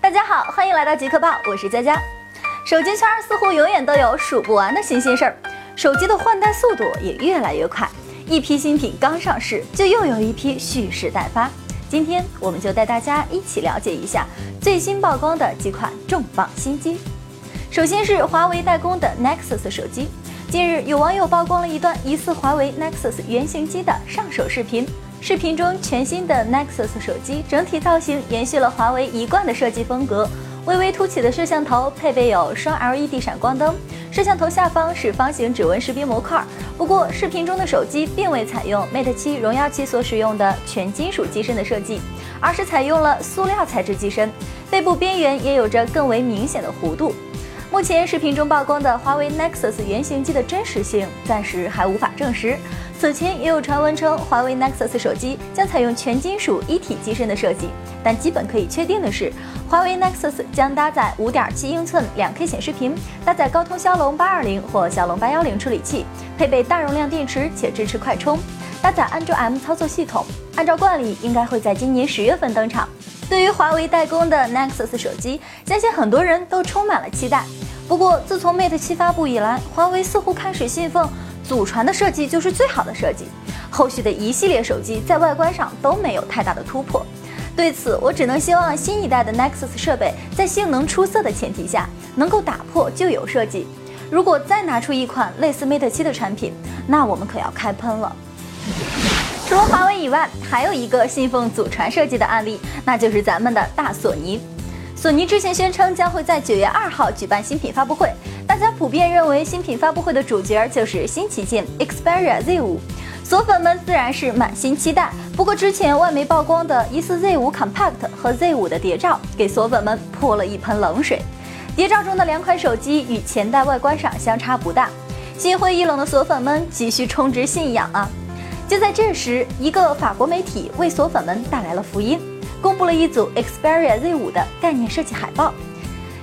大家好，欢迎来到极客报，我是佳佳。手机圈似乎永远都有数不完的新鲜事儿，手机的换代速度也越来越快，一批新品刚上市，就又有一批蓄势待发。今天我们就带大家一起了解一下最新曝光的几款重磅新机。首先是华为代工的 Nexus 手机，近日有网友曝光了一段疑似华为 Nexus 原型机的上手视频。视频中，全新的 Nexus 手机整体造型延续了华为一贯的设计风格，微微凸起的摄像头配备有双 LED 闪光灯，摄像头下方是方形指纹识别模块。不过，视频中的手机并未采用 Mate 7荣耀7所使用的全金属机身的设计，而是采用了塑料材质机身，背部边缘也有着更为明显的弧度。目前视频中曝光的华为 Nexus 原型机的真实性暂时还无法证实。此前也有传闻称华为 Nexus 手机将采用全金属一体机身的设计，但基本可以确定的是，华为 Nexus 将搭载5.7英寸 2K 显示屏，搭载高通骁龙820或骁龙810处理器，配备大容量电池且支持快充，搭载安卓 M 操作系统，按照惯例应该会在今年十月份登场。对于华为代工的 Nexus 手机，相信很多人都充满了期待。不过，自从 Mate 7发布以来，华为似乎开始信奉祖传的设计就是最好的设计，后续的一系列手机在外观上都没有太大的突破。对此，我只能希望新一代的 Nexus 设备在性能出色的前提下，能够打破旧有设计。如果再拿出一款类似 Mate 7的产品，那我们可要开喷了。除了华为以外，还有一个信奉祖传设计的案例，那就是咱们的大索尼。索尼之前宣称将会在九月二号举办新品发布会，大家普遍认为新品发布会的主角就是新旗舰 Xperia Z5，索粉们自然是满心期待。不过之前外媒曝光的疑似 Z5 Compact 和 Z5 的谍照，给索粉们泼了一盆冷水。谍照中的两款手机与前代外观上相差不大，心灰意冷的索粉们急需充值信仰啊！就在这时，一个法国媒体为索粉们带来了福音，公布了一组 Xperia Z5 的概念设计海报。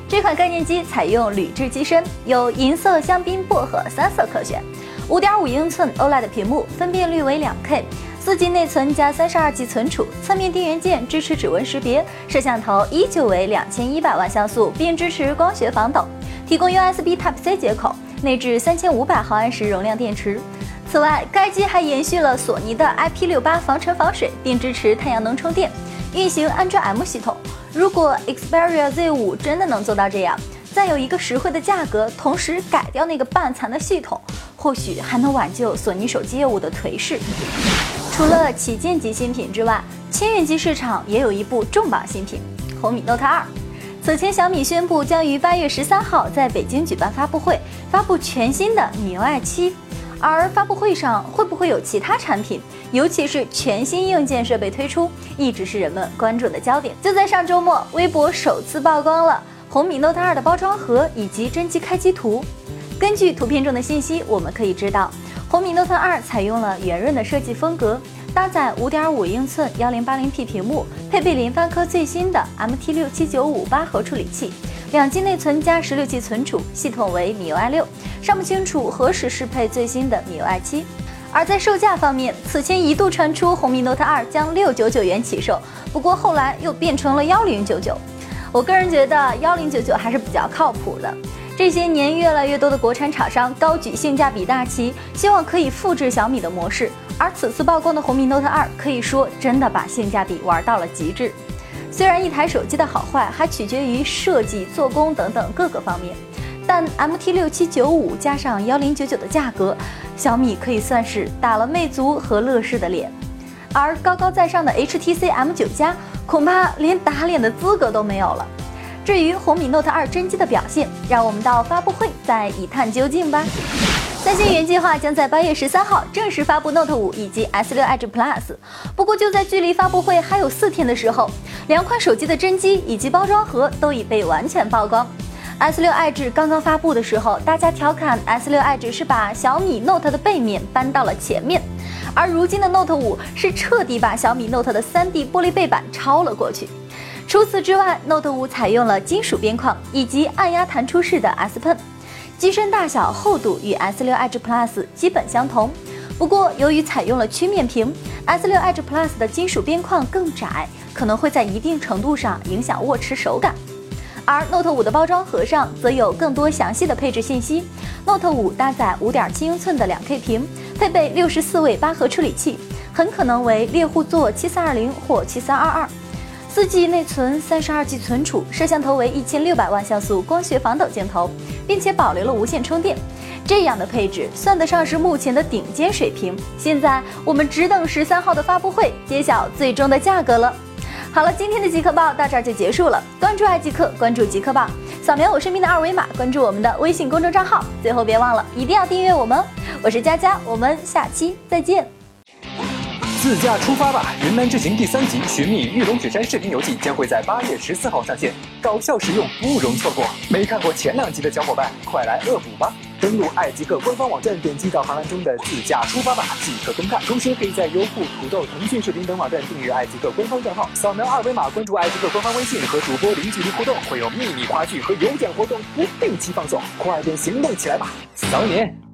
这款概念机采用铝制机身，有银色、香槟、薄荷三色可选。5.5英寸 OLED 屏幕，分辨率为 2K，4G 内存加 32G 存储，侧面电源键支持指纹识别，摄像头依旧为2100万像素，并支持光学防抖，提供 USB Type-C 接口，内置3500毫安时容量电池。此外，该机还延续了索尼的 IP68 防尘防水，并支持太阳能充电，运行安卓 M 系统。如果 Xperia Z5 真的能做到这样，再有一个实惠的价格，同时改掉那个半残的系统，或许还能挽救索尼手机业务的颓势。除了旗舰级新品之外，千元机市场也有一部重磅新品——红米 Note 2。此前，小米宣布将于八月十三号在北京举办发布会，发布全新的米 UI 七。而发布会上会不会有其他产品，尤其是全新硬件设备推出，一直是人们关注的焦点。就在上周末，微博首次曝光了红米 Note 2的包装盒以及真机开机图。根据图片中的信息，我们可以知道，红米 Note 2采用了圆润的设计风格，搭载5.5英寸 1080p 屏幕，配备联发科最新的 MT6795 八核处理器。两 G 内存加十六 G 存储，系统为米 UI 六，尚不清楚何时适配最新的米 UI 七。而在售价方面，此前一度传出红米 Note 2将六九九元起售，不过后来又变成了幺零九九。我个人觉得幺零九九还是比较靠谱的。这些年，越来越多的国产厂商高举性价比大旗，希望可以复制小米的模式。而此次曝光的红米 Note 2，可以说真的把性价比玩到了极致。虽然一台手机的好坏还取决于设计、做工等等各个方面，但 MT 六七九五加上幺零九九的价格，小米可以算是打了魅族和乐视的脸，而高高在上的 HTC M 九加恐怕连打脸的资格都没有了。至于红米 Note 二真机的表现，让我们到发布会再一探究竟吧。三星原计划将在八月十三号正式发布 Note 五以及 S 六 Edge Plus，不过就在距离发布会还有四天的时候，两款手机的真机以及包装盒都已被完全曝光。S 六 Edge 刚刚发布的时候，大家调侃 S 六 Edge 是把小米 Note 的背面搬到了前面，而如今的 Note 五是彻底把小米 Note 的 3D 玻璃背板超了过去。除此之外，Note 五采用了金属边框以及按压弹出式的 S Pen。机身大小、厚度与 S6 Edge Plus 基本相同。不过，由于采用了曲面屏，S6 Edge Plus 的金属边框更窄，可能会在一定程度上影响握持手感。而 Note 5的包装盒上则有更多详细的配置信息。Note 5搭载5.7英寸的 2K 屏，配备64位八核处理器，很可能为猎户座7420或7322。4G 内存，32G 存储，摄像头为1600万像素光学防抖镜头，并且保留了无线充电。这样的配置算得上是目前的顶尖水平。现在我们只等十三号的发布会揭晓最终的价格了。好了，今天的极客报到这儿就结束了。关注爱极客，关注极客报，扫描我身边的二维码，关注我们的微信公众账号。最后别忘了，一定要订阅我们。我是佳佳，我们下期再见。自驾出发吧！云南之行第三集《寻觅玉龙雪山》视频游记将会在八月十四号上线，搞笑实用，不容错过。没看过前两集的小伙伴，快来恶补吧！登录爱极客官方网站，点击导航栏中的“自驾出发吧”即可观看。同时，可以在优酷、土豆、腾讯视频等网站订阅爱极客官方账号，扫描二维码关注爱极客官方微信，和主播零距离互动，会有秘密花絮和有奖活动不定期放送。快点行动起来吧！扫你！